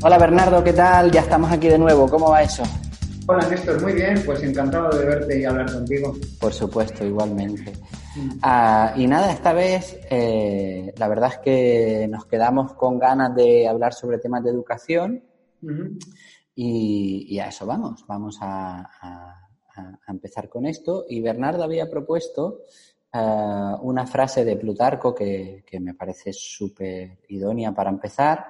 Hola Bernardo, ¿qué tal? Ya estamos aquí de nuevo, ¿cómo va eso? Hola Néstor, muy bien, pues encantado de verte y hablar contigo. Por supuesto, igualmente. Ah, y nada, esta vez eh, la verdad es que nos quedamos con ganas de hablar sobre temas de educación y, y, a eso vamos, vamos a, a, a, empezar con esto. Y Bernardo había propuesto uh, una frase de Plutarco que, que me parece súper idónea para empezar,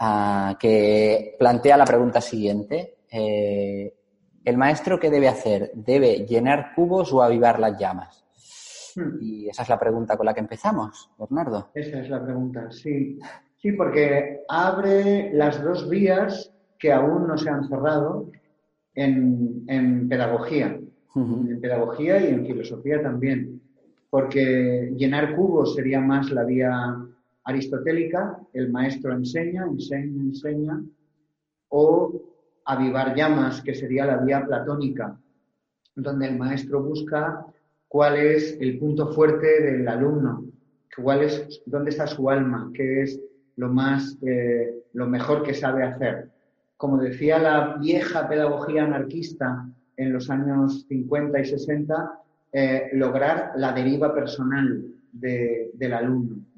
uh, que plantea la pregunta siguiente. Eh, ¿El maestro qué debe hacer? ¿Debe llenar cubos o avivar las llamas? Hmm. Y esa es la pregunta con la que empezamos, Bernardo. Esa es la pregunta, sí. Sí, porque abre las dos vías que aún no se han cerrado en, en pedagogía, Uh -huh. en pedagogía y en filosofía también. Porque llenar cubos sería más la vía aristotélica, el maestro enseña, enseña, enseña, o avivar llamas, que sería la vía platónica, donde el maestro busca cuál es el punto fuerte del alumno, cuál es, dónde está su alma, qué es lo más, eh, lo mejor que sabe hacer. Como decía la vieja pedagogía anarquista en los años 50 y 60, eh, lograr la deriva personal de, del alumno, ¿no?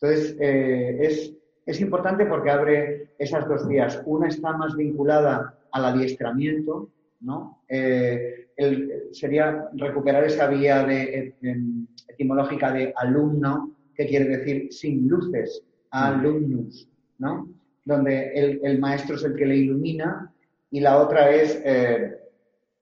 Entonces, eh, es, es importante porque abre esas dos vías. Una está más vinculada al adiestramiento, ¿no? Eh, el, sería recuperar esa vía de, de, etimológica de alumno, que quiere decir sin luces, alumnus, ¿no? Donde el, el maestro es el que le ilumina y la otra es eh,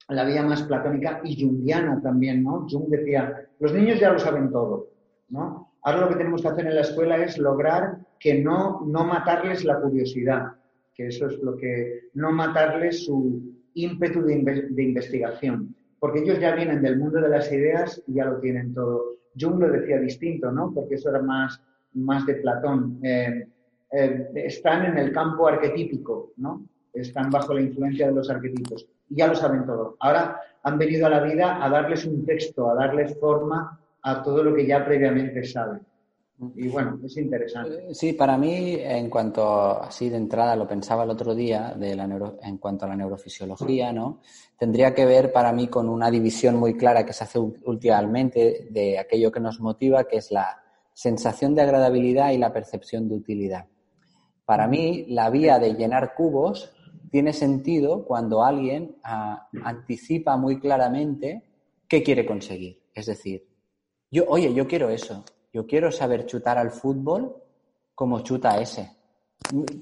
la vía más platónica y jungiana también, ¿no? Jung decía, los niños ya lo saben todo, ¿no? Ahora lo que tenemos que hacer en la escuela es lograr que no, no matarles la curiosidad, que eso es lo que, no matarles su ímpetu de, investigación, porque ellos ya vienen del mundo de las ideas y ya lo tienen todo. Jung lo decía distinto, ¿no? Porque eso era más, más de Platón. Eh, eh, están en el campo arquetípico, ¿no? Están bajo la influencia de los arquetipos y ya lo saben todo. Ahora han venido a la vida a darles un texto, a darles forma a todo lo que ya previamente saben. Y bueno, es interesante. Sí, para mí, en cuanto así de entrada, lo pensaba el otro día, de la en cuanto a la neurofisiología, ¿no? Tendría que ver para mí con una división muy clara que se hace últimamente de aquello que nos motiva, que es la sensación de agradabilidad y la percepción de utilidad. Para mí, la vía de llenar cubos tiene sentido cuando alguien ah, anticipa muy claramente qué quiere conseguir. Es decir, yo, oye, yo quiero eso. Yo quiero saber chutar al fútbol como chuta ese.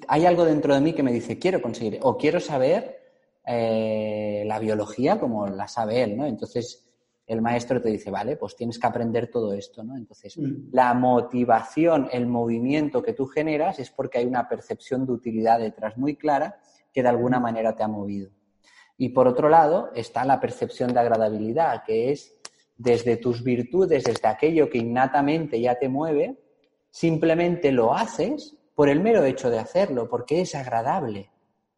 Hay algo dentro de mí que me dice, quiero conseguir, o quiero saber eh, la biología como la sabe él, ¿no? Entonces, el maestro te dice, vale, pues tienes que aprender todo esto, ¿no? Entonces, mm. la motivación, el movimiento que tú generas es porque hay una percepción de utilidad detrás muy clara que de alguna manera te ha movido. Y por otro lado está la percepción de agradabilidad, que es desde tus virtudes, desde aquello que innatamente ya te mueve, simplemente lo haces por el mero hecho de hacerlo, porque es agradable.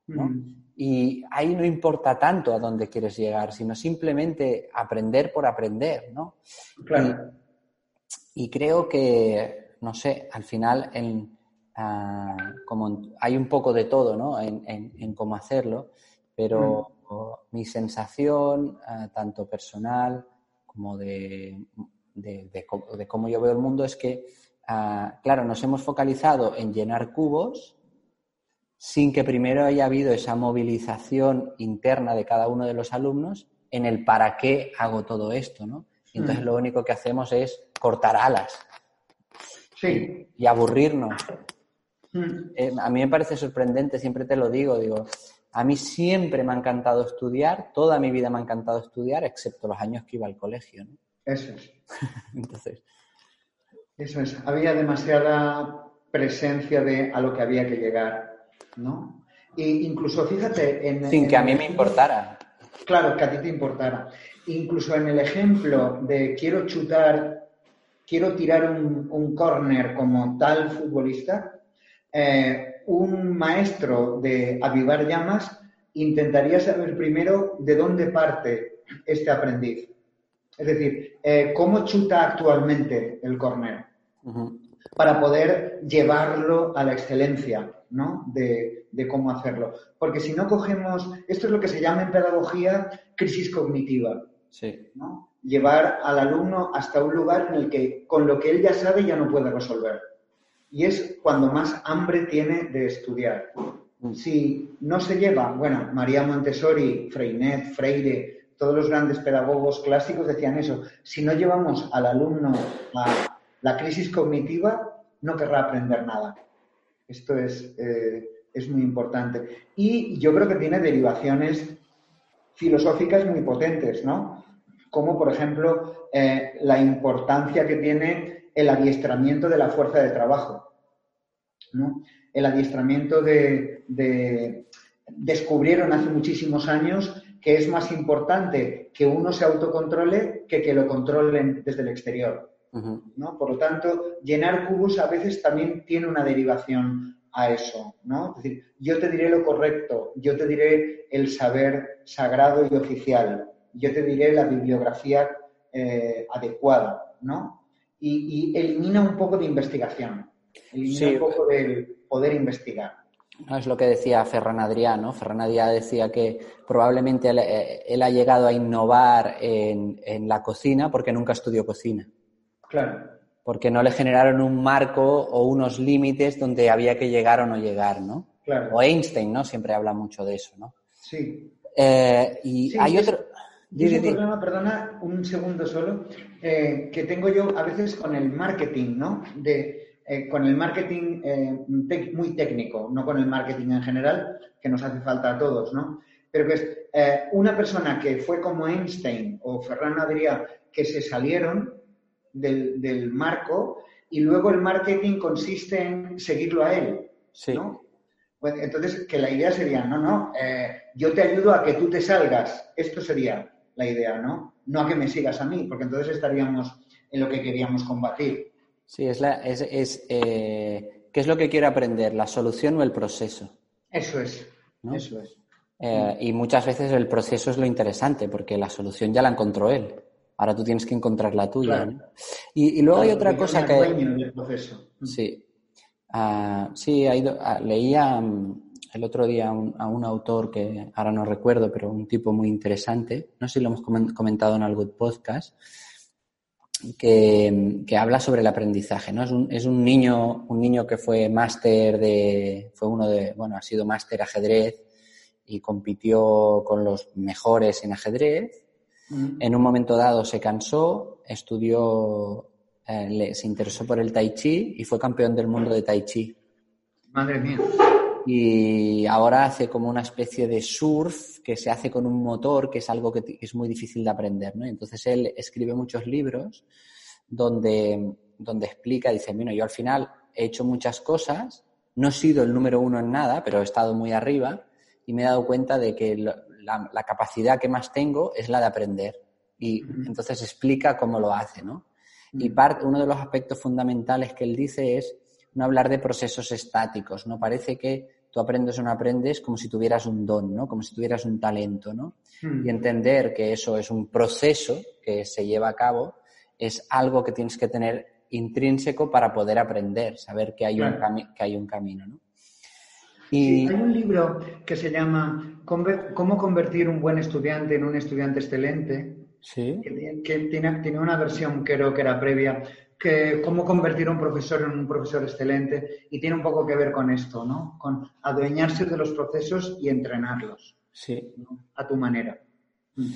¿no? Mm. Y ahí no importa tanto a dónde quieres llegar, sino simplemente aprender por aprender, ¿no? Claro. Y, y creo que, no sé, al final en, ah, como hay un poco de todo ¿no? en, cómo hacerlo, pero mm. mi sensación, ah, tanto personal como de, de, cómo yo veo el mundo, es que, ah, claro, nos hemos focalizado en llenar cubos sin que primero haya habido esa movilización interna de cada uno de los alumnos en el para qué hago todo esto, ¿no? entonces mm. lo único que hacemos es cortar alas sí. y, aburrirnos. Mm. Eh, a mí me parece sorprendente, siempre te lo digo, digo, a mí siempre me ha encantado estudiar, toda mi vida me ha encantado estudiar, excepto los años que iba al colegio, ¿no? Eso es. entonces. Eso es. Había demasiada presencia de a lo que había que llegar, ¿no? E incluso fíjate en... Sin que a mí me importara. Claro, que a ti te importara. Incluso en el ejemplo de quiero chutar, quiero tirar un, un córner como tal futbolista, eh, un maestro de avivar llamas intentaría saber primero de dónde parte este aprendiz. Es decir, eh, cómo chuta actualmente el córner para poder llevarlo a la excelencia ¿no? de, cómo hacerlo. Porque si no cogemos, esto es lo que se llama en pedagogía crisis cognitiva. Sí. ¿no? Llevar al alumno hasta un lugar en el que con lo que él ya sabe ya no puede resolver. Y es cuando más hambre tiene de estudiar. Mm. Si no se lleva, bueno, María Montessori, Freinet, Freire, todos los grandes pedagogos clásicos decían eso, si no llevamos al alumno a la crisis cognitiva, no querrá aprender nada. Esto es, eh, es muy importante. Y yo creo que tiene derivaciones filosóficas muy potentes, ¿no? Como, por ejemplo, eh, la importancia que tiene el adiestramiento de la fuerza de trabajo, ¿no? El adiestramiento de, de descubrieron hace muchísimos años que es más importante que uno se autocontrole que que lo controlen desde el exterior. ¿no? Por lo tanto, llenar cubos a veces también tiene una derivación a eso, ¿no? Es decir, yo te diré lo correcto, yo te diré el saber sagrado y oficial, yo te diré la bibliografía eh, adecuada, ¿no? Y, elimina un poco de investigación, elimina un poco del poder investigar. No es lo que decía Ferran Adrià, ¿no? Ferran Adrià decía que probablemente él, eh, ha llegado a innovar en, la cocina porque nunca estudió cocina. Claro. Porque no le generaron un marco o unos límites donde había que llegar o no llegar, ¿no? Claro. O Einstein, ¿no? Siempre habla mucho de eso, ¿no? Sí. Eh, y hay otro... un problema, perdona, un segundo solo, eh, que tengo yo a veces con el marketing, ¿no? De, eh, con el marketing eh, muy técnico, no con el marketing en general, que nos hace falta a todos, ¿no? Pero que es eh, una persona que fue como Einstein o Ferran Adrià, que se salieron del, marco y luego el marketing consiste en seguirlo a él, ¿no? entonces, que la idea sería, no, no, yo te ayudo a que tú te salgas. Esto sería la idea, ¿no? No a que me sigas a mí, porque entonces estaríamos en lo que queríamos combatir. Sí, es, la, es, es eh, ¿qué es lo que quiero aprender? ¿La solución o el proceso? Eso es, eso es. Eh, y muchas veces el proceso es lo interesante, porque la solución ya la encontró él. Ahora tú tienes que encontrar la tuya. Y, luego hay otra cosa que... Del proceso. Sí. Ah, sí, ah, leía mm, el otro día a un autor que ahora no recuerdo, pero un tipo muy interesante. No sé si lo hemos comentado en algún podcast que, habla sobre el aprendizaje, ¿no? Es un, es un niño, un niño que fue máster de, fue uno de, bueno, ha sido máster ajedrez y compitió con los mejores en ajedrez. Mm. En un momento dado se cansó, estudió, eh, se interesó por el tai chi y fue campeón del mundo de tai chi. Madre mía y ahora hace como una especie de surf que se hace con un motor, que es algo que es muy difícil de aprender, ¿no? Entonces él escribe muchos libros donde, donde explica, dice, bueno, yo al final he hecho muchas cosas, no he sido el número uno en nada, pero he estado muy arriba y me he dado cuenta de que la, capacidad que más tengo es la de aprender. Y entonces explica cómo lo hace, ¿no? Y parte, uno de los aspectos fundamentales que él dice es no hablar de procesos estáticos, ¿no? Parece que tú aprendes o no aprendes como si tuvieras un don, ¿no? Como si tuvieras un talento, ¿no? Y entender que eso es un proceso que se lleva a cabo es algo que tienes que tener intrínseco para poder aprender, saber que hay, un, que hay un camino. ¿no? Y... hay un libro que se llama Cómo convertir un buen estudiante en un estudiante excelente, ¿Sí? que, tiene, tiene, una versión creo que era previa, que cómo convertir a un profesor en un profesor excelente, y tiene un poco que ver con esto, ¿no? Con adueñarse de los procesos y entrenarlos. Sí. A tu manera. Mm.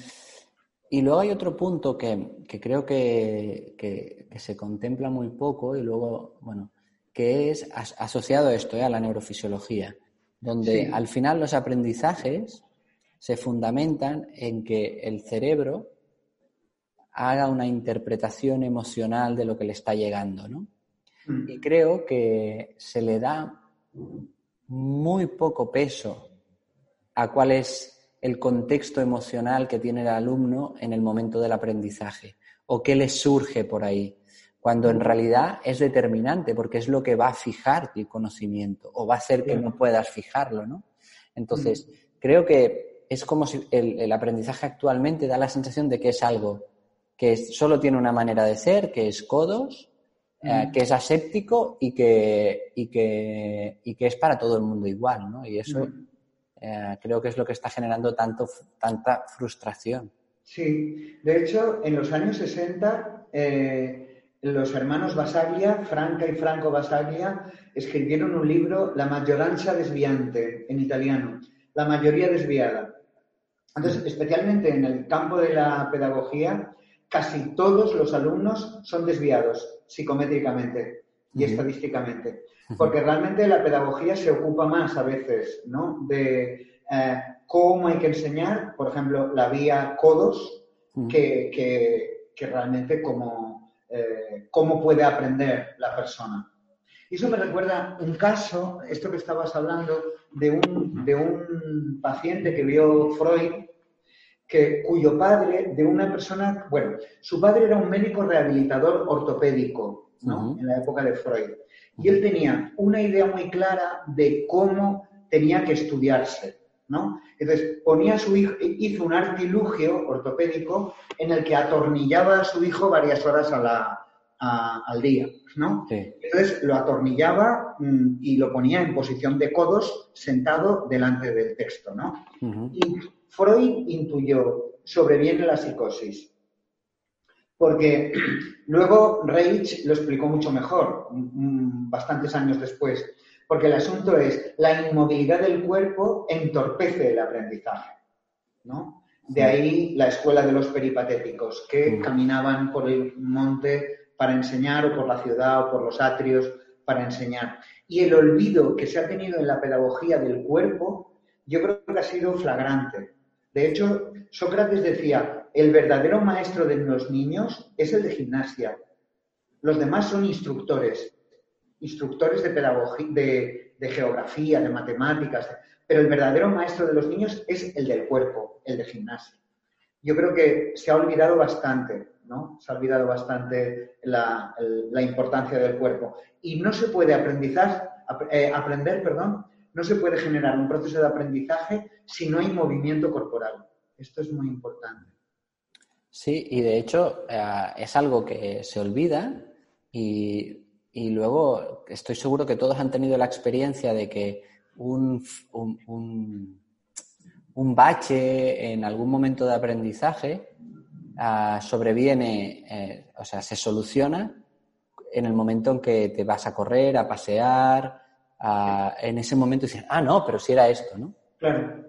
Y luego hay otro punto que, creo que, se contempla muy poco y luego, bueno, que es asociado a esto, ¿eh? a la neurofisiología, donde al final los aprendizajes se fundamentan en que el cerebro haga una interpretación emocional de lo que le está llegando, ¿no? Mm. Y creo que se le da muy poco peso a cuál es el contexto emocional que tiene el alumno en el momento del aprendizaje o qué le surge por ahí, cuando en realidad es determinante porque es lo que va a fijar el conocimiento o va a hacer que no puedas fijarlo, ¿no? Entonces, creo que es como si el, aprendizaje actualmente da la sensación de que es algo que solo tiene una manera de ser, que es codos, eh, que es aséptico y que, y que, y que es para todo el mundo igual, ¿no? Y eso eh, creo que es lo que está generando tanto, tanta frustración. Sí, de hecho, en los años 60, eh, los hermanos Basaglia, Franca y Franco Basaglia, escribieron un libro, La maggioranza desviante, en italiano, la mayoría desviada. Entonces, especialmente en el campo de la pedagogía, casi todos los alumnos son desviados psicométricamente y estadísticamente porque realmente la pedagogía se ocupa más a veces ¿no? de eh, cómo hay que enseñar, por ejemplo, la vía codos, que, que, realmente cómo, eh, cómo puede aprender la persona. Y eso me recuerda un caso, esto que estabas hablando, de un, de un paciente que vio Freud, que, cuyo padre, de una persona, bueno, su padre era un médico rehabilitador ortopédico, ¿no? En la época de Freud. Y él tenía una idea muy clara de cómo tenía que estudiarse, ¿no? Entonces, ponía a su hijo, hizo un artilugio ortopédico en el que atornillaba a su hijo varias horas al día, ¿no? Entonces, lo atornillaba mm, y lo ponía en posición de codos sentado delante del texto, ¿no? Y Freud intuyó, sobreviene la psicosis. Porque luego Reich lo explicó mucho mejor, bastantes años después, porque el asunto es la inmovilidad del cuerpo entorpece el aprendizaje, ¿no? De ahí la escuela de los peripatéticos, que caminaban por el monte para enseñar o por la ciudad o por los atrios para enseñar. Y el olvido que se ha tenido en la pedagogía del cuerpo, yo creo que ha sido flagrante. De hecho, Sócrates decía, el verdadero maestro de los niños es el de gimnasia. Los demás son instructores, instructores de pedagogía, de, geografía, de matemáticas, pero el verdadero maestro de los niños es el del cuerpo, el de gimnasia. Yo creo que se ha olvidado bastante, ¿no? Se ha olvidado bastante la, importancia del cuerpo. Y no se puede aprendizar, eh, aprender, perdón, no se puede generar un proceso de aprendizaje si no hay movimiento corporal. Esto es muy importante. Sí, y de hecho eh, es algo que se olvida y, luego estoy seguro que todos han tenido la experiencia de que un, un, bache en algún momento de aprendizaje ah, sobreviene, eh, o sea, se soluciona en el momento en que te vas a correr, a pasear, en ese momento dices, ah, no, pero si era esto, ¿no? Claro.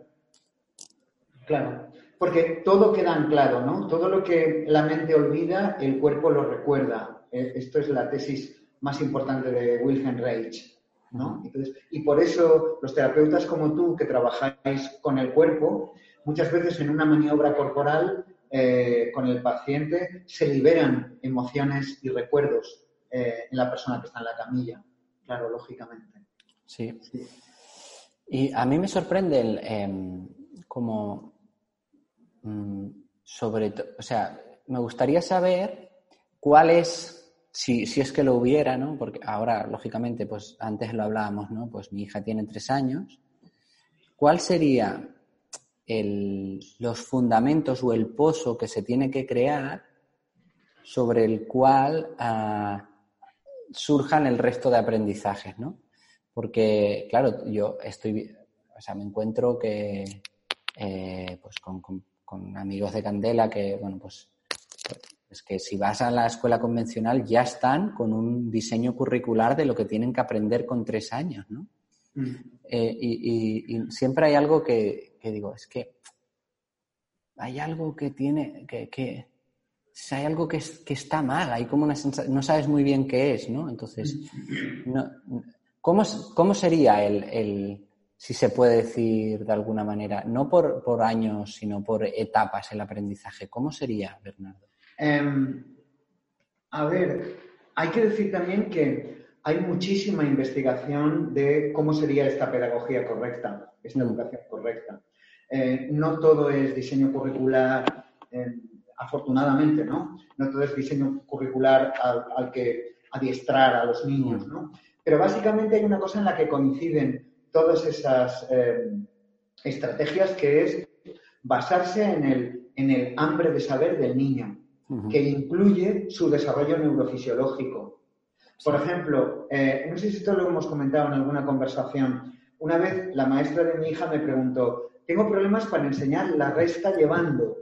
Claro porque todo queda anclado, ¿no? Todo lo que la mente olvida, el cuerpo lo recuerda. Eh, esto es la tesis más importante de Wilhelm Reich, ¿no? y por eso los terapeutas como tú, que trabajáis con el cuerpo, muchas veces en una maniobra corporal eh, con el paciente se liberan emociones y recuerdos eh, en la persona que está en la camilla, claro, lógicamente. Sí. Y a mí me sorprende el, em, como Mm, sobre o sea, me gustaría saber cuál es, si, es que lo hubiera, ¿no? Porque ahora, lógicamente, pues antes lo hablábamos, ¿no? Pues mi hija tiene tres años. ¿Cuál sería los fundamentos o el pozo que se tiene que crear sobre el cual ah, surjan el resto de aprendizajes, ¿no? Porque, claro, yo estoy, o sea, me encuentro que, eh, pues con, con, amigos de Candela que, bueno, pues es que si vas a la escuela convencional ya están con un diseño curricular de lo que tienen que aprender con tres años, ¿no? Eh, y, siempre hay algo que, digo, es que hay algo que tiene, que, que hay algo que, que, está mal, hay como una sensación, no sabes muy bien qué es, ¿no? Entonces, no, ¿cómo, ¿cómo, sería el, el, si se puede decir de alguna manera, no por, por años, sino por etapas el aprendizaje? ¿Cómo sería, Bernardo? Em, a ver, hay que decir también que hay muchísima investigación de cómo sería esta pedagogía correcta, esta mm. educación correcta. Eh, no todo es diseño curricular, em, afortunadamente, ¿no? No todo es diseño curricular al, que adiestrar a los niños, ¿no? Pero básicamente hay una cosa en la que coinciden todas esas em, estrategias que es basarse en el, en el hambre de saber del niño que incluye su desarrollo neurofisiológico. Por ejemplo, eh, no sé si esto lo hemos comentado en alguna conversación. Una vez la maestra de mi hija me preguntó, tengo problemas para enseñar la resta llevando.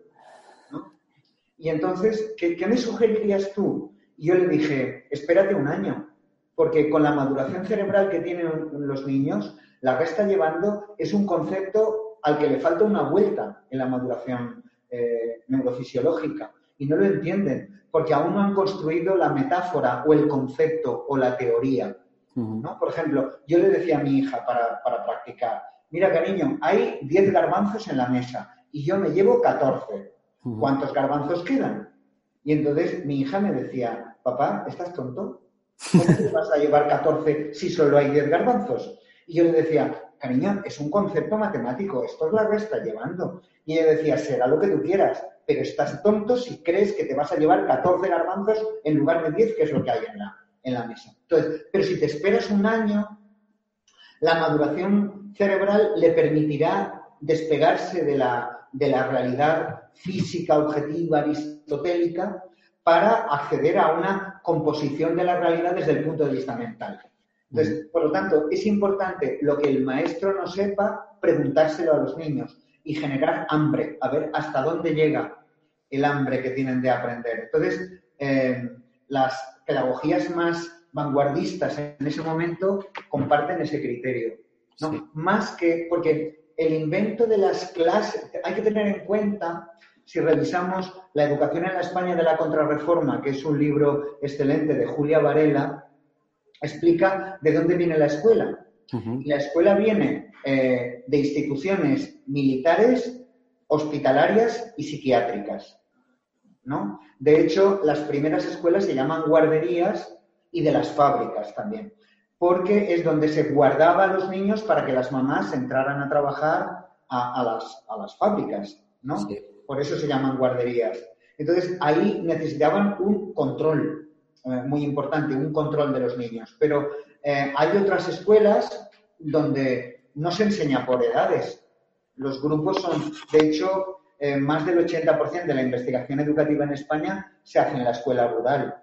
Y entonces, ¿qué, ¿qué, me sugerirías tú? Y yo le dije, espérate un año, porque con la maduración cerebral que tienen los niños, la resta llevando es un concepto al que le falta una vuelta en la maduración eh, neurofisiológica y no lo entienden porque aún no han construido la metáfora o el concepto o la teoría. ¿no? Por ejemplo, yo le decía a mi hija para, practicar, mira cariño, hay 10 garbanzos en la mesa y yo me llevo 14. ¿Cuántos garbanzos quedan? Y entonces mi hija me decía, papá, ¿estás tonto? ¿Cómo te vas a llevar 14 si solo hay 10 garbanzos? Y yo le decía, cariño, es un concepto matemático, esto es la resta llevando. Y ella decía, será lo que tú quieras, pero estás tonto si crees que te vas a llevar 14 garbanzos en lugar de 10, que es lo que hay en la, en la mesa. Entonces, pero si te esperas un año, la maduración cerebral le permitirá despegarse de la, de la realidad física, objetiva, aristotélica, para acceder a una composición de la realidad desde el punto de vista mental. Entonces, por lo tanto, es importante lo que el maestro no sepa, preguntárselo a los niños y generar hambre, a ver hasta dónde llega el hambre que tienen de aprender. Entonces, eh, las pedagogías más vanguardistas en ese momento comparten ese criterio. ¿no? Más que, porque el invento de las clases, hay que tener en cuenta, si revisamos La educación en la España de la Contrarreforma, que es un libro excelente de Julia Varela, explica de dónde viene la escuela. La escuela viene eh, de instituciones militares, hospitalarias y psiquiátricas. ¿no? De hecho, las primeras escuelas se llaman guarderías y de las fábricas también, porque es donde se guardaba a los niños para que las mamás entraran a trabajar a, las, a las, fábricas, ¿no? Por eso se llaman guarderías. Entonces, ahí necesitaban un control eh, muy importante, un control de los niños. Pero eh, hay otras escuelas donde no se enseña por edades. Los grupos son, de hecho, eh, más del 80% de la investigación educativa en España se hace en la escuela rural.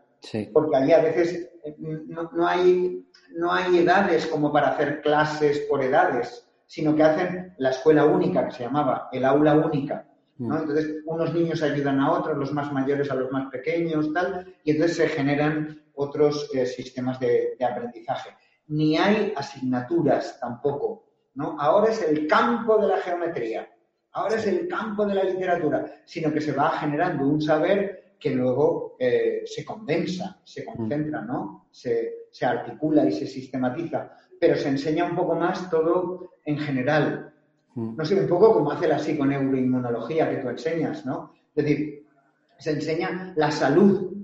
Porque allí a veces eh, no, hay, no hay edades como para hacer clases por edades, sino que hacen la escuela única, que se llamaba, el aula única. Mm. Entonces, unos niños ayudan a otros, los más mayores a los más pequeños, tal, y entonces se generan otros eh, sistemas de, de aprendizaje ni hay asignaturas tampoco. ¿no? Ahora es el campo de la geometría, ahora es el campo de la literatura, sino que se va generando un saber que luego eh, se condensa, se mm. concentra, ¿no? Se, se, articula y se sistematiza, pero se enseña un poco más todo en general. Mm. No sé, un poco como hace la psiconeuroinmunología que tú enseñas, ¿no? Es decir, se enseña la salud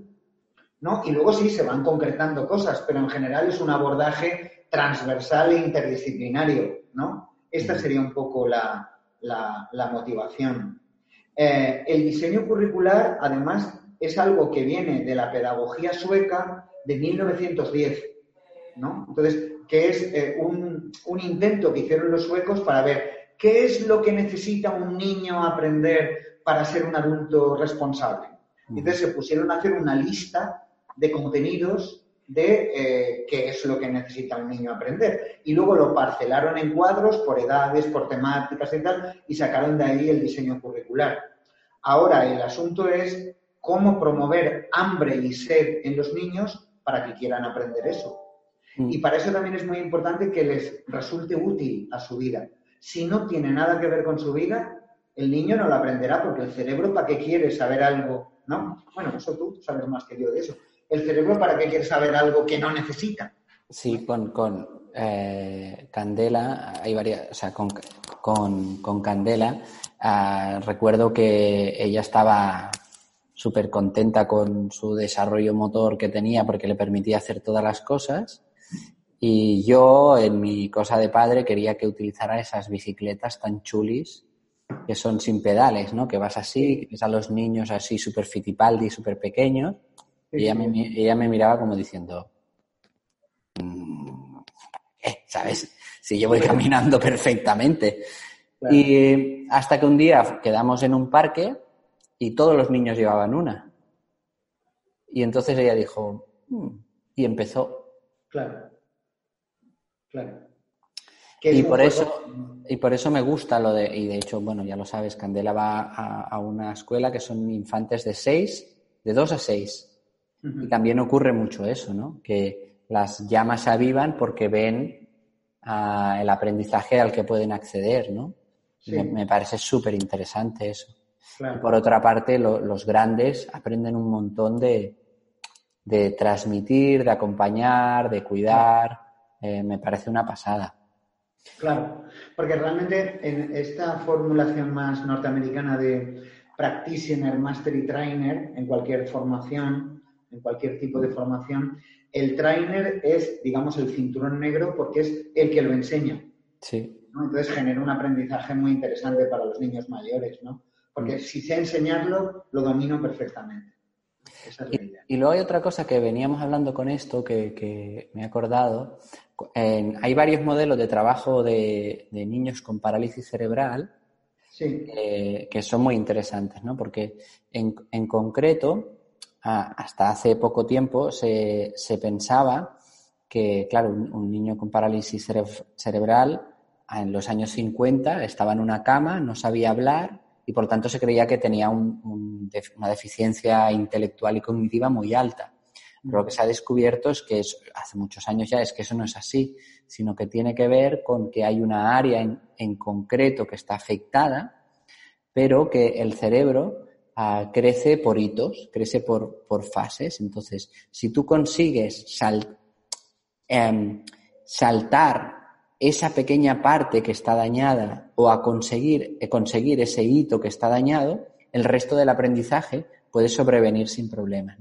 ¿no? Y luego sí se van concretando cosas, pero en general es un abordaje transversal e interdisciplinario, ¿no? Esta sería un poco la, motivación. Eh, el diseño curricular, además, es algo que viene de la pedagogía sueca de 1910, ¿no? Entonces, que es eh, un, un intento que hicieron los suecos para ver qué es lo que necesita un niño aprender para ser un adulto responsable. Entonces se pusieron a hacer una lista de contenidos de eh, qué es lo que necesita el niño aprender. Y luego lo parcelaron en cuadros por edades, por temáticas y tal, y sacaron de ahí el diseño curricular. Ahora el asunto es cómo promover hambre y sed en los niños para que quieran aprender eso. Mm. Y para eso también es muy importante que les resulte útil a su vida. Si no tiene nada que ver con su vida, el niño no lo aprenderá porque el cerebro, ¿para qué quiere saber algo? ¿No? Bueno, eso tú sabes más que yo de eso el cerebro para qué quiere saber algo que no necesita. Sí, con, eh, Candela, hay varias, o sea, con, con, Candela, ah, recuerdo que ella estaba súper contenta con su desarrollo motor que tenía porque le permitía hacer todas las cosas. Y yo, en mi cosa de padre, quería que utilizara esas bicicletas tan chulis que son sin pedales, ¿no? Que vas así, ves a los niños así súper fitipaldi, súper pequeños y ella me, ella me miraba como diciendo, mm, ¿qué? ¿Sabes? Si yo voy caminando perfectamente. Y hasta que un día quedamos en un parque y todos los niños llevaban una. Y entonces ella dijo, mm", y empezó. Claro. Claro. Y por, eso, y por eso me gusta lo de, y de hecho, bueno, ya lo sabes, Candela va a, a una escuela que son infantes de seis, de dos a seis. Y también ocurre mucho eso, ¿no? Que las llamas se avivan porque ven ah, el aprendizaje al que pueden acceder, ¿no? Me, parece súper interesante eso. por otra parte, los grandes aprenden un montón de, de, transmitir, de acompañar, de cuidar. Eh, me parece una pasada. Claro, porque realmente en esta formulación más norteamericana de practitioner, master y trainer en cualquier formación, en cualquier tipo de formación, el trainer es, digamos, el cinturón negro porque es el que lo enseña. Sí. Entonces genera un aprendizaje muy interesante para los niños mayores, ¿no? Porque mm. si sé enseñarlo, lo domino perfectamente. y, luego hay otra cosa que veníamos hablando con esto que, me he acordado. Hay varios modelos de trabajo de, niños con parálisis cerebral eh, que son muy interesantes, ¿no? Porque en, en concreto, hasta hace poco tiempo se, pensaba que, claro, un, niño con parálisis cerebral en los años 50 estaba en una cama, no sabía hablar y por tanto se creía que tenía una deficiencia intelectual y cognitiva muy alta. Lo que se ha descubierto es que hace muchos años ya es que eso no es así, sino que tiene que ver con que hay una área en, en concreto que está afectada, pero que el cerebro crece por hitos, crece por, por, fases. Entonces, si tú consigues em, saltar esa pequeña parte que está dañada o a conseguir, eh, conseguir ese hito que está dañado, el resto del aprendizaje puede sobrevenir sin problemas.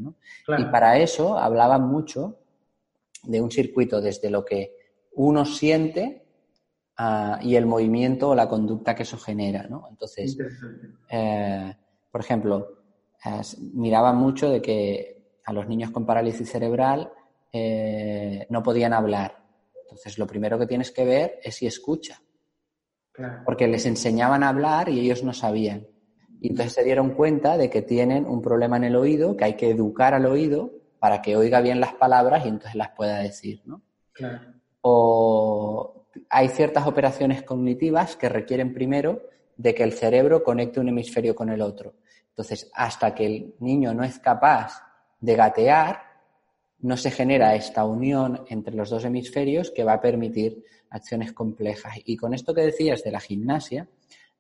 Y para eso hablaba mucho de un circuito desde lo que uno siente ah, y el movimiento o la conducta que eso genera. ¿no? Entonces, por ejemplo, miraba mucho de que a los niños con parálisis cerebral eh, no podían hablar. Entonces, lo primero que tienes que ver es si escucha. Porque les enseñaban a hablar y ellos no sabían. Y entonces se dieron cuenta de que tienen un problema en el oído, que hay que educar al oído para que oiga bien las palabras y entonces las pueda decir, ¿no? O hay ciertas operaciones cognitivas que requieren primero de que el cerebro conecte un hemisferio con el otro. Entonces, hasta que el niño no es capaz de gatear, no se genera esta unión entre los dos hemisferios que va a permitir acciones complejas. Y con esto que decías de la gimnasia,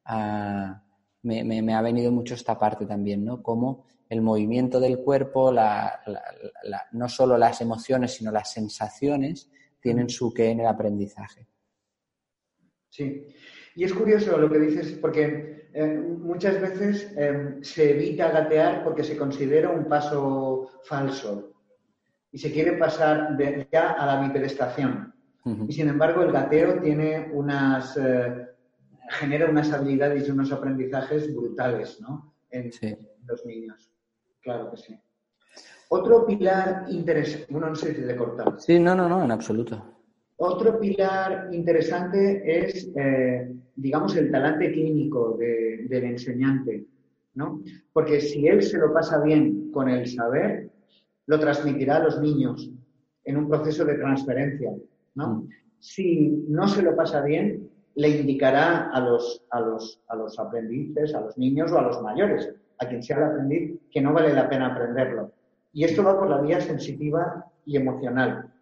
ah, me, ha venido mucho esta parte también, ¿no? Como el movimiento del cuerpo, no solo las emociones, sino las sensaciones, tienen su qué en el aprendizaje. Sí. Y es curioso lo que dices, porque eh, muchas veces eh, se evita gatear porque se considera un paso falso y se quiere pasar de ya a la bipedestación. Y sin embargo, el gateo tiene unas, eh, genera unas habilidades y unos aprendizajes brutales ¿no? en los niños. Claro que sí. Otro pilar interesante, bueno, no sé si te he cortado. Sí, no, no, no, en absoluto. Otro pilar interesante es, eh, digamos, el talante clínico del enseñante, ¿no? Porque si él se lo pasa bien con el saber, lo transmitirá a los niños. en un proceso de transferencia, ¿no? Si no se lo pasa bien, le indicará a los, a los, a los aprendices, a los niños o a los mayores, a quien sea el aprendiz, que no vale la pena aprenderlo. Y esto va por la vía sensitiva y emocional.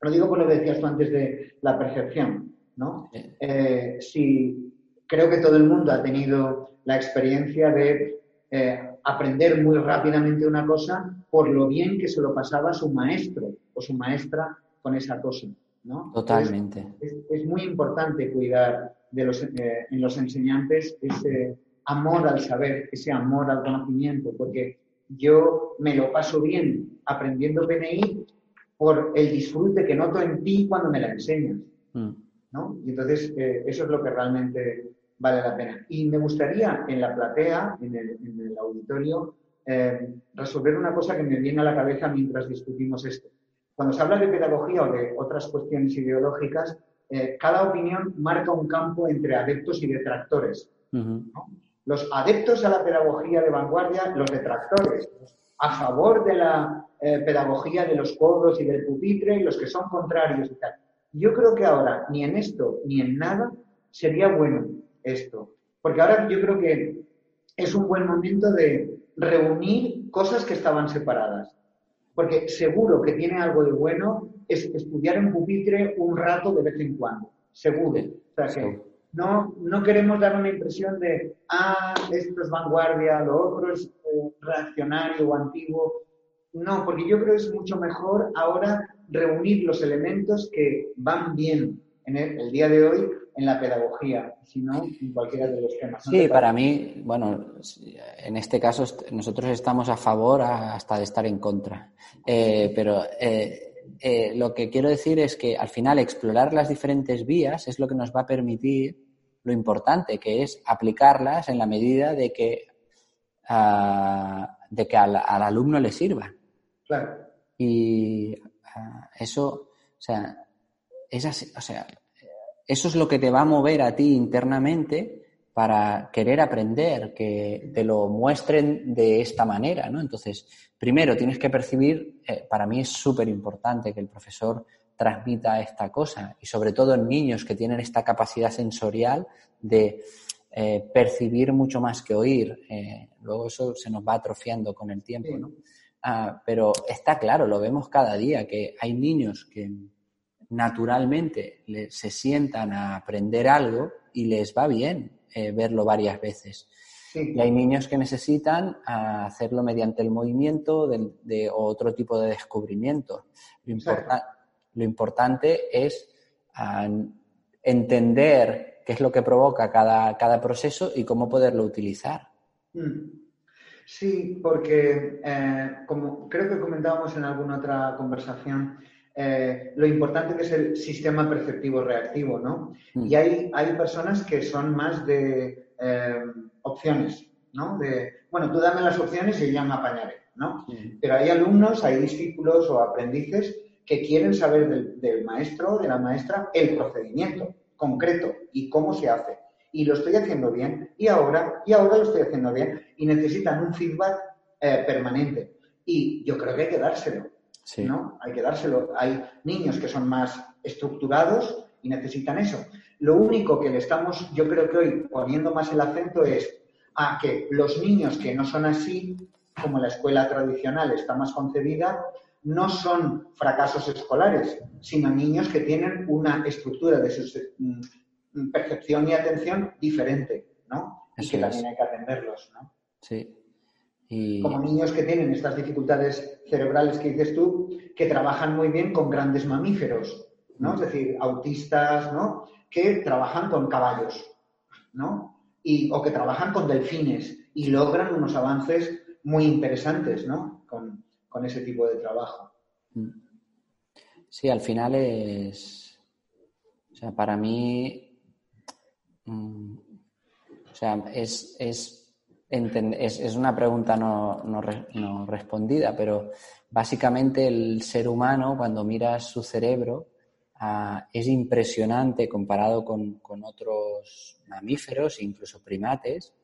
Lo digo por lo que decías tú antes de la percepción, ¿no? Eh, si creo que todo el mundo ha tenido la experiencia de eh, aprender muy rápidamente una cosa por lo bien que se lo pasaba su maestro o su maestra con esa cosa. ¿No? Totalmente. Es, muy importante cuidar de los, eh, en los enseñantes ese amor al saber, ese amor al conocimiento, porque yo me lo paso bien aprendiendo PNI por el disfrute que noto en ti cuando me la enseñas. Mm. ¿no? Y entonces eh, eso es lo que realmente vale la pena. Y me gustaría en la platea, en el, auditorio, eh, resolver una cosa que me viene a la cabeza mientras discutimos esto. Cuando se habla de pedagogía o de otras cuestiones ideológicas, eh, cada opinión marca un campo entre adeptos y detractores. Los adeptos a la pedagogía de vanguardia, los detractores, a favor de la eh, pedagogía de los codos y del pupitre y los que son contrarios y tal. Yo creo que ahora, ni en esto ni en nada, sería bueno esto. Porque ahora yo creo que es un buen momento de reunir cosas que estaban separadas. Porque seguro que tiene algo de bueno es estudiar en pupitre un rato de vez en cuando. Seguro. O sea que no, no queremos dar una impresión de, ah, esto es vanguardia, lo otro es eh, reaccionario o antiguo. No, porque yo creo que es mucho mejor ahora reunir los elementos que van bien en el día de hoy en la pedagogía, sino en cualquiera de los temas. Sí, para mí, bueno, en este caso nosotros estamos a favor hasta de estar en contra. Eh, pero eh, eh, lo que quiero decir es que al final explorar las diferentes vías es lo que nos va a permitir lo importante, que es aplicarlas en la medida de que, ah, de que al, alumno le sirva. Claro. Y ah, eso, o sea, es así, o sea, eso es lo que te va a mover a ti internamente para querer aprender, que te lo muestren de esta manera, ¿no? Entonces, primero tienes que percibir, eh, para mí es súper importante que el profesor transmita esta cosa y sobre todo en niños que tienen esta capacidad sensorial de eh, percibir mucho más que oír. Eh, luego eso se nos va atrofiando con el tiempo, ¿no? Ah, pero está claro, lo vemos cada día, que hay niños que naturalmente se sientan a aprender algo y les va bien eh, verlo varias veces. Y hay niños que necesitan hacerlo mediante el movimiento de, otro tipo de descubrimiento. Lo, importante es entender qué es lo que provoca cada, cada, proceso y cómo poderlo utilizar. Mm. Sí, porque eh, como creo que comentábamos en alguna otra conversación, eh, lo importante que es el sistema perceptivo reactivo, ¿no? Mm. Y hay, hay personas que son más de eh, opciones, ¿no? De, bueno, tú dame las opciones y ya me apañaré, ¿no? Pero hay alumnos, hay discípulos o aprendices que quieren saber del, del maestro, de la maestra, el procedimiento concreto y cómo se hace. Y lo estoy haciendo bien, y ahora, y ahora lo estoy haciendo bien, y necesitan un feedback eh, permanente. Y yo creo que hay que dárselo. ¿No? Hay que dárselo. Hay niños que son más estructurados y necesitan eso. Lo único que le estamos, yo creo que hoy poniendo más el acento es a que los niños que no son así, como la escuela tradicional está más concebida, no son fracasos escolares, sino niños que tienen una estructura de su mm, percepción y atención diferente, ¿no? y que también hay que atenderlos, ¿no? Sí. Como niños que tienen estas dificultades cerebrales que dices tú, que trabajan muy bien con grandes mamíferos, ¿no? Es decir, autistas, ¿no? Que trabajan con caballos, ¿no? Y, o que trabajan con delfines y logran unos avances muy interesantes, ¿no? Con, ese tipo de trabajo. Mm. Sí, al final es, o sea, para mí, mm, o sea, es, es es, una pregunta no, respondida, pero básicamente el ser humano, cuando miras su cerebro, ah, es impresionante comparado con, otros mamíferos, incluso primates,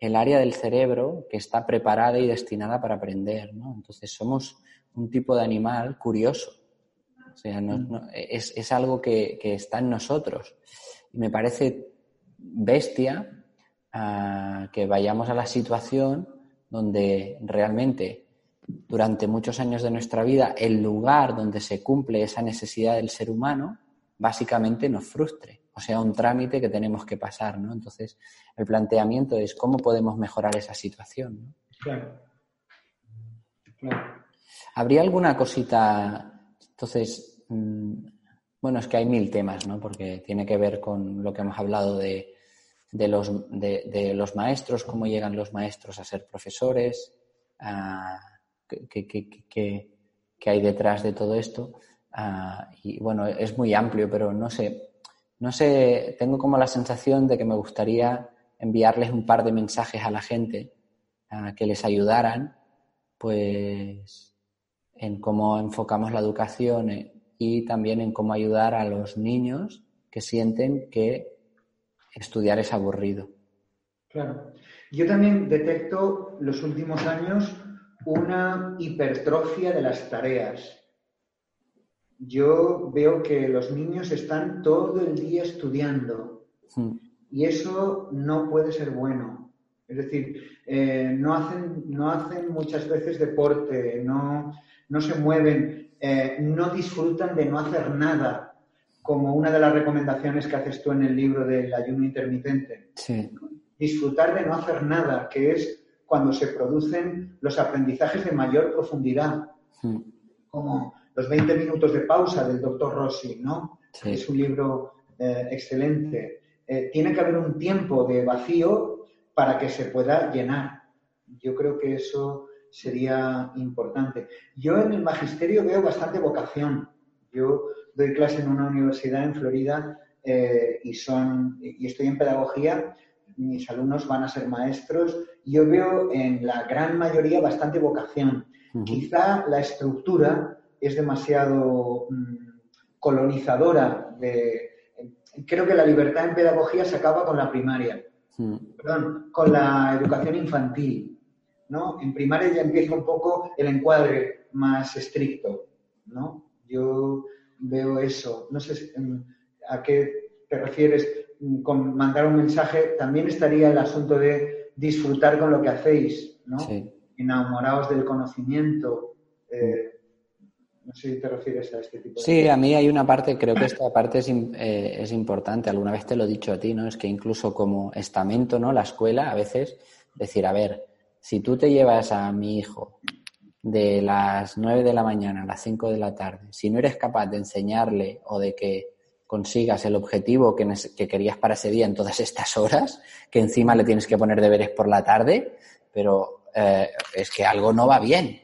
el área del cerebro que está preparada y destinada para aprender. Entonces somos un tipo de animal curioso O sea, no, es, es, algo que, que, está en nosotros. Y me parece bestia que vayamos a la situación donde realmente durante muchos años de nuestra vida el lugar donde se cumple esa necesidad del ser humano básicamente nos frustre, o sea, un trámite que tenemos que pasar, ¿no? Entonces, el planteamiento es cómo podemos mejorar esa situación, ¿no? Claro. ¿Habría alguna cosita, entonces, mm, bueno, es que hay mil temas, ¿no? Porque tiene que ver con lo que hemos hablado de, de, los, de, los, maestros, cómo llegan los maestros a ser profesores, qué, hay detrás de todo esto. Y bueno, es muy amplio, pero no sé, no sé, tengo como la sensación de que me gustaría enviarles un par de mensajes a la gente que les ayudaran, pues, en cómo enfocamos la educación eh, y también en cómo ayudar a los niños que sienten que estudiar es aburrido. Claro. Yo también detecto los últimos años una hipertrofia de las tareas yo veo que los niños están todo el día estudiando y eso no puede ser bueno. Es decir, eh, no, hacen, no hacen muchas veces deporte, no, no se mueven, eh, no disfrutan de no hacer nada, como una de las recomendaciones que haces tú en el libro del ayuno intermitente. Disfrutar de no hacer nada, que es cuando se producen los aprendizajes de mayor profundidad. Como los 20 minutos de pausa del doctor Rossi, ¿no? Es un libro eh, excelente. Eh, tiene que haber un tiempo de vacío para que se pueda llenar. Yo creo que eso sería importante. Yo en el magisterio veo bastante vocación. Yo doy clase en una universidad en Florida eh, y, son, y estoy en pedagogía. Mis alumnos van a ser maestros. Yo veo en la gran mayoría bastante vocación. Quizá la estructura es demasiado mm, colonizadora. De, creo que la libertad en pedagogía se acaba con la primaria, perdón, con la educación infantil. ¿no? En primaria ya empieza un poco el encuadre más estricto. ¿no? Yo veo eso. No sé mm, a qué te refieres mm, con mandar un mensaje. También estaría el asunto de disfrutar con lo que hacéis, ¿no? Enamorados del conocimiento. Eh, no sé si te refieres a este tipo de Sí, a mí hay una parte, creo que esta parte es, eh, es, importante, alguna vez te lo he dicho a ti, ¿no? Es que incluso como estamento, ¿no? La escuela, a veces, decir, a ver, si tú te llevas a mi hijo de las 9 de la mañana a las 5 de la tarde, si no eres capaz de enseñarle o de que consigas el objetivo que, que querías para ese día en todas estas horas, que encima le tienes que poner deberes por la tarde, pero eh, es que algo no va bien.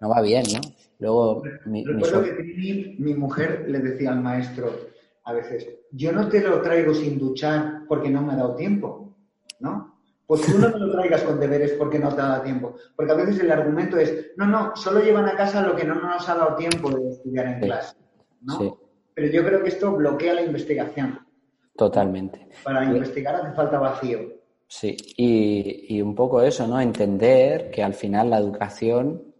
no va bien, ¿no? Luego, mi, Recuerdo que mi, mujer le decía al maestro a veces, yo no te lo traigo sin duchar porque no me ha dado tiempo, ¿no? Pues tú no me lo traigas con deberes porque no te ha dado tiempo. Porque a veces el argumento es, no, no, solo llevan a casa lo que no nos ha dado tiempo de estudiar en clase, ¿no? Pero yo creo que esto bloquea la investigación. Totalmente. Para investigar hace falta vacío. Sí, y, y un poco eso, ¿no? Entender que al final la educación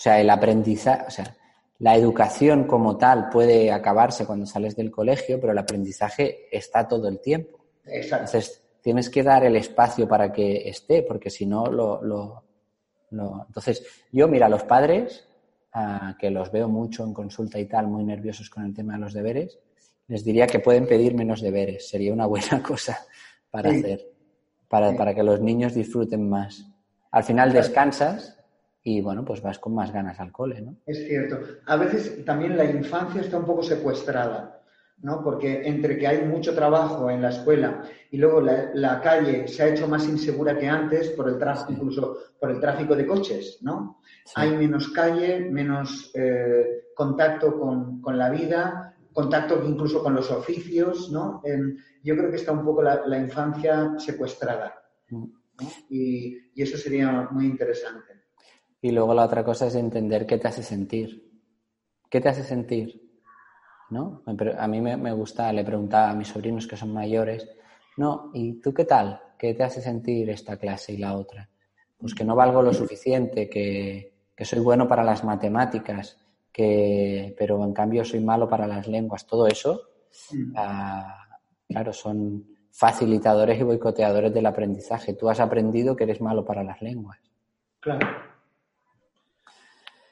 o sea, el aprendizaje, o sea, la educación como tal puede acabarse cuando sales del colegio, pero el aprendizaje está todo el tiempo. Exacto. Entonces, tienes que dar el espacio para que esté, porque si no, lo, lo, Entonces, yo, mira, los padres, ah, que los veo mucho en consulta y tal, muy nerviosos con el tema de los deberes, les diría que pueden pedir menos deberes. Sería una buena cosa para hacer, para, para que los niños disfruten más. Al final descansas y bueno, pues vas con más ganas al cole, ¿no? Es cierto. A veces también la infancia está un poco secuestrada, ¿no? Porque entre que hay mucho trabajo en la escuela y luego la, calle se ha hecho más insegura que antes por el tráfico, incluso por el tráfico de coches, ¿no? Hay menos calle, menos eh, contacto con, la vida, contacto incluso con los oficios, ¿no? yo creo que está un poco la, infancia secuestrada. Mm. y eso sería muy interesante. Y luego la otra cosa es entender qué te hace sentir. ¿Qué te hace sentir? ¿No? A mí me, gusta, le preguntaba a mis sobrinos que son mayores, no, ¿y tú qué tal? ¿Qué te hace sentir esta clase y la otra? Pues que no valgo lo suficiente, que, soy bueno para las matemáticas, que, pero en cambio soy malo para las lenguas. Todo eso, Mm. ah, claro, son facilitadores y boicoteadores del aprendizaje. Tú has aprendido que eres malo para las lenguas. Claro.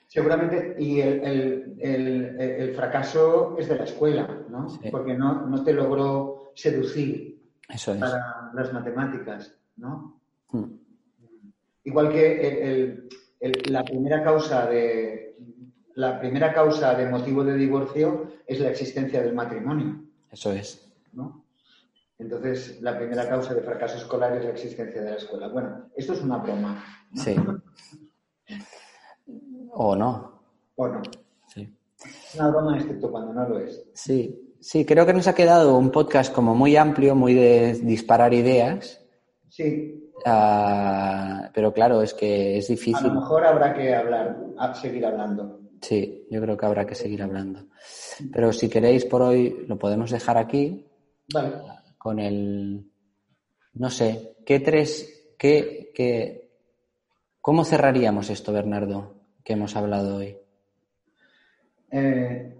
Seguramente, y el, el- el- el fracaso es de la escuela, ¿no? Sí. Porque no, no te logró seducir Eso es. para las matemáticas, ¿no? Mm. Igual que el- la primera causa de la primera causa de motivo de divorcio es la existencia del matrimonio, Eso es. ¿no? Entonces, la primera causa de fracaso escolar es la existencia de la escuela. Bueno, esto es una broma, Sí. O no. ¿o no? Sí. Es una broma excepto cuando no lo es. Sí, sí, creo que nos ha quedado un podcast como muy amplio, muy de disparar ideas, Sí, ah, pero claro, es que es a difícil. lo mejor habrá que hablar, a seguir hablando. Sí, yo creo que habrá que seguir hablando. Pero si queréis por hoy lo podemos dejar aquí Vale. con el, no sé, ¿qué tres, qué, qué, cómo cerraríamos esto, Bernardo, que hemos hablado hoy? Eh,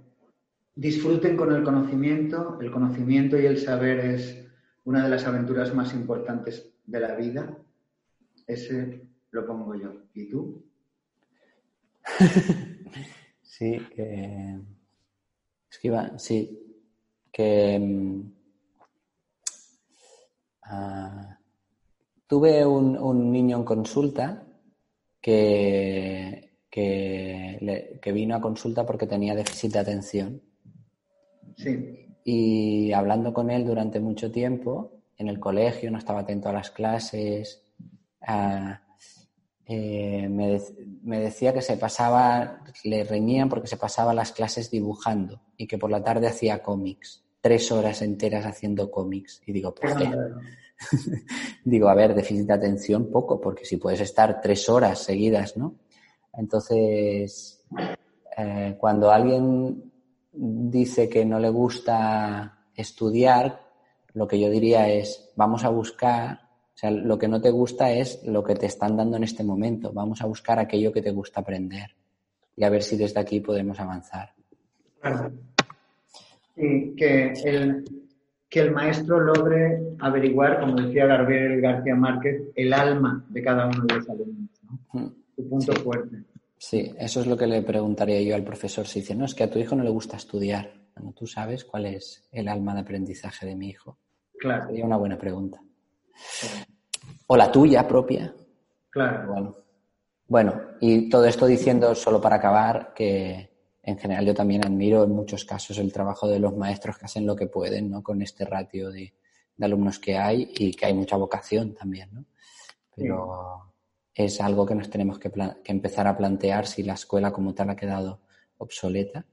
disfruten con el conocimiento. El conocimiento y el saber es una de las aventuras más importantes de la vida. Ese lo pongo yo. ¿Y tú? Sí, que. Es que iba. Sí. Que. mm, ah, tuve un, un niño en consulta que, que, le- que vino a consulta porque tenía déficit de atención. Sí. Y hablando con él durante mucho tiempo, en el colegio, no estaba atento a las clases, eh, me, me decía que se pasaba, le reñían porque se pasaba las clases dibujando y que por la tarde hacía cómics, tres horas enteras haciendo cómics. Y digo, pues, eh, digo, a ver, déficit de atención poco, porque si puedes estar tres horas seguidas, ¿no? Entonces, eh, cuando alguien dice que no le gusta estudiar, lo que yo diría es, vamos a buscar, o sea, lo que no te gusta es lo que te están dando en este momento, vamos a buscar aquello que te gusta aprender y a ver si desde aquí podemos avanzar. Claro. Sí, que el, que el maestro logre averiguar, como decía Gabriel García Márquez, el alma de cada uno de los alumnos, ¿no? Mm, Punto Sí. fuerte. Sí, eso es lo que le preguntaría yo al profesor. Si dice, no, es que a tu hijo no le gusta estudiar. Bueno, tú sabes cuál es el alma de aprendizaje de mi hijo. Claro, Sería una buena pregunta. O la tuya propia. claro. Bueno, bueno, y todo esto diciendo, solo para acabar, que en general yo también admiro en muchos casos el trabajo de los maestros que hacen lo que pueden, ¿no? Con este ratio de, de alumnos que hay y que hay mucha vocación también, ¿no? Pero es algo que nos tenemos que, que empezar a plantear si la escuela como tal ha quedado obsoleta.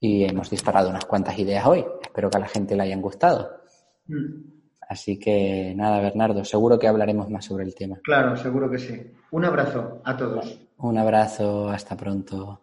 Y hemos disparado unas cuantas ideas hoy. Espero que a la gente le hayan gustado. Mm, Así que nada, Bernardo, seguro que hablaremos más sobre el tema. Claro, seguro que sí. Un abrazo a todos. Un abrazo, hasta pronto.